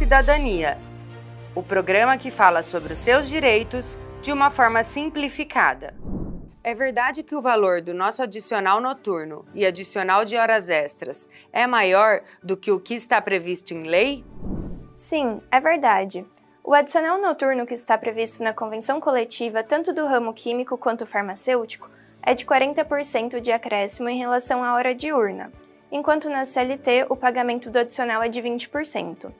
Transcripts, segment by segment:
Cidadania, o programa que fala sobre os seus direitos de uma forma simplificada. É verdade que o valor do nosso adicional noturno e adicional de horas extras é maior do que o que está previsto em lei? Sim, é verdade. O adicional noturno que está previsto na convenção coletiva, tanto do ramo químico quanto farmacêutico, é de 40% de acréscimo em relação à hora diurna, enquanto na CLT o pagamento do adicional é de 20%.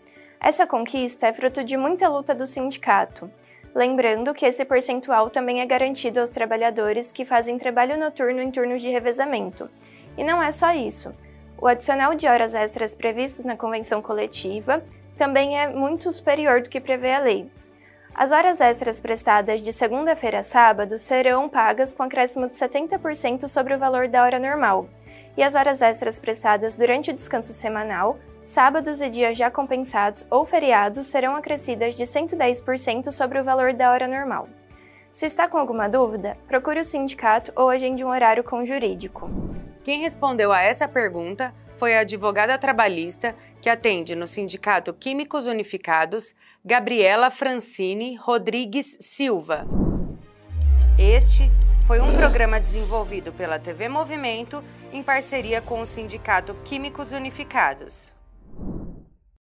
Essa conquista é fruto de muita luta do sindicato, lembrando que esse percentual também é garantido aos trabalhadores que fazem trabalho noturno em turnos de revezamento. E não é só isso. O adicional de horas extras previsto na convenção coletiva também é muito superior do que prevê a lei. As horas extras prestadas de segunda-feira a sábado serão pagas com acréscimo de 70% sobre o valor da hora normal, e as horas extras prestadas durante o descanso semanal sábados e dias já compensados ou feriados serão acrescidas de 110% sobre o valor da hora normal. Se está com alguma dúvida, procure o sindicato ou agende um horário com o jurídico. Quem respondeu a essa pergunta foi a advogada trabalhista que atende no Sindicato Químicos Unificados, Gabriela Francine Rodrigues Silva. Este foi um programa desenvolvido pela TV Movimento em parceria com o Sindicato Químicos Unificados.